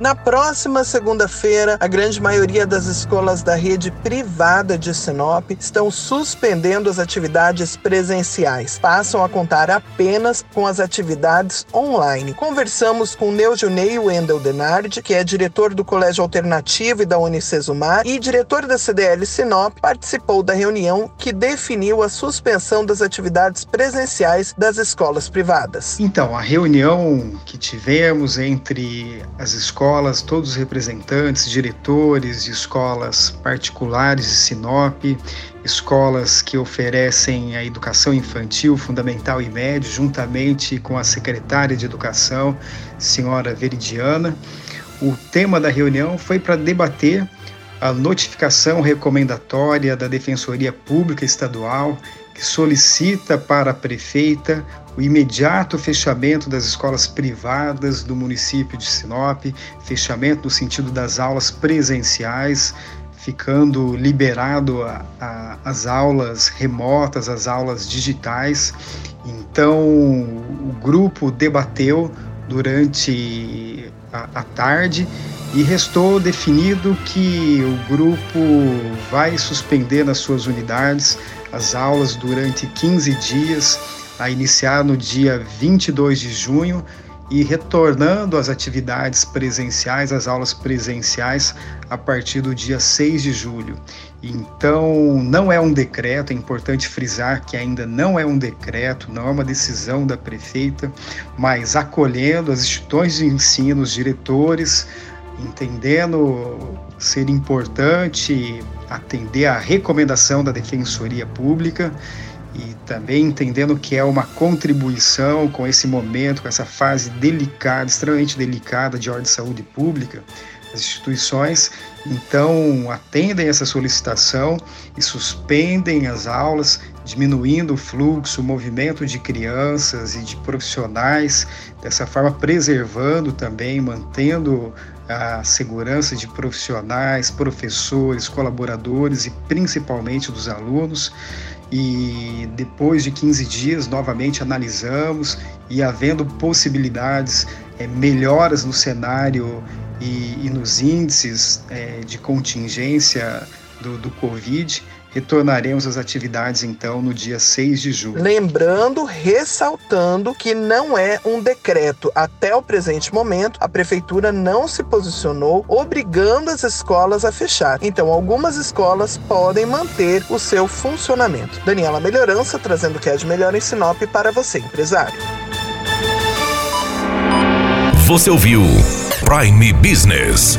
Na próxima segunda-feira, a grande maioria das escolas da rede privada de Sinop estão suspendendo as atividades presenciais. Passam a contar apenas com as atividades online. Conversamos com Neujunei Wendel Denardi, que é diretor do Colégio Alternativo e da Unicesumar e diretor da CDL Sinop, participou da reunião que definiu a suspensão das atividades presenciais das escolas privadas. Então, a reunião que tivemos entre as escolas escolas, todos os representantes, diretores de escolas particulares de Sinop, escolas que oferecem a educação infantil, fundamental e médio, juntamente com a secretária de Educação, senhora Veridiana. O tema da reunião foi para debater a notificação recomendatória da Defensoria Pública Estadual que solicita para a prefeita o imediato fechamento das escolas privadas do município de Sinop, fechamento no sentido das aulas presenciais, ficando liberado a, a, as aulas remotas, as aulas digitais. Então, o grupo debateu durante a, a tarde e restou definido que o grupo vai suspender nas suas unidades as aulas durante 15 dias, a iniciar no dia 22 de junho e retornando às atividades presenciais, às aulas presenciais, a partir do dia 6 de julho. Então, não é um decreto, é importante frisar que ainda não é um decreto, não é uma decisão da prefeita, mas acolhendo as instituições de ensino, os diretores, entendendo ser importante atender à recomendação da Defensoria Pública e também entendendo que é uma contribuição com esse momento, com essa fase delicada, extremamente delicada de ordem de saúde pública, as instituições. Então atendem essa solicitação e suspendem as aulas, diminuindo o fluxo, o movimento de crianças e de profissionais, dessa forma preservando também, mantendo a segurança de profissionais, professores, colaboradores e principalmente dos alunos. E depois de 15 dias, novamente analisamos e havendo possibilidades, é, melhoras no cenário e, e nos índices é, de contingência do, do Covid, retornaremos às atividades então no dia 6 de julho. Lembrando, ressaltando que não é um decreto. Até o presente momento, a prefeitura não se posicionou obrigando as escolas a fechar. Então, algumas escolas podem manter o seu funcionamento. Daniela Melhorança trazendo o que é de melhor em Sinop para você, empresário. Você ouviu Prime Business.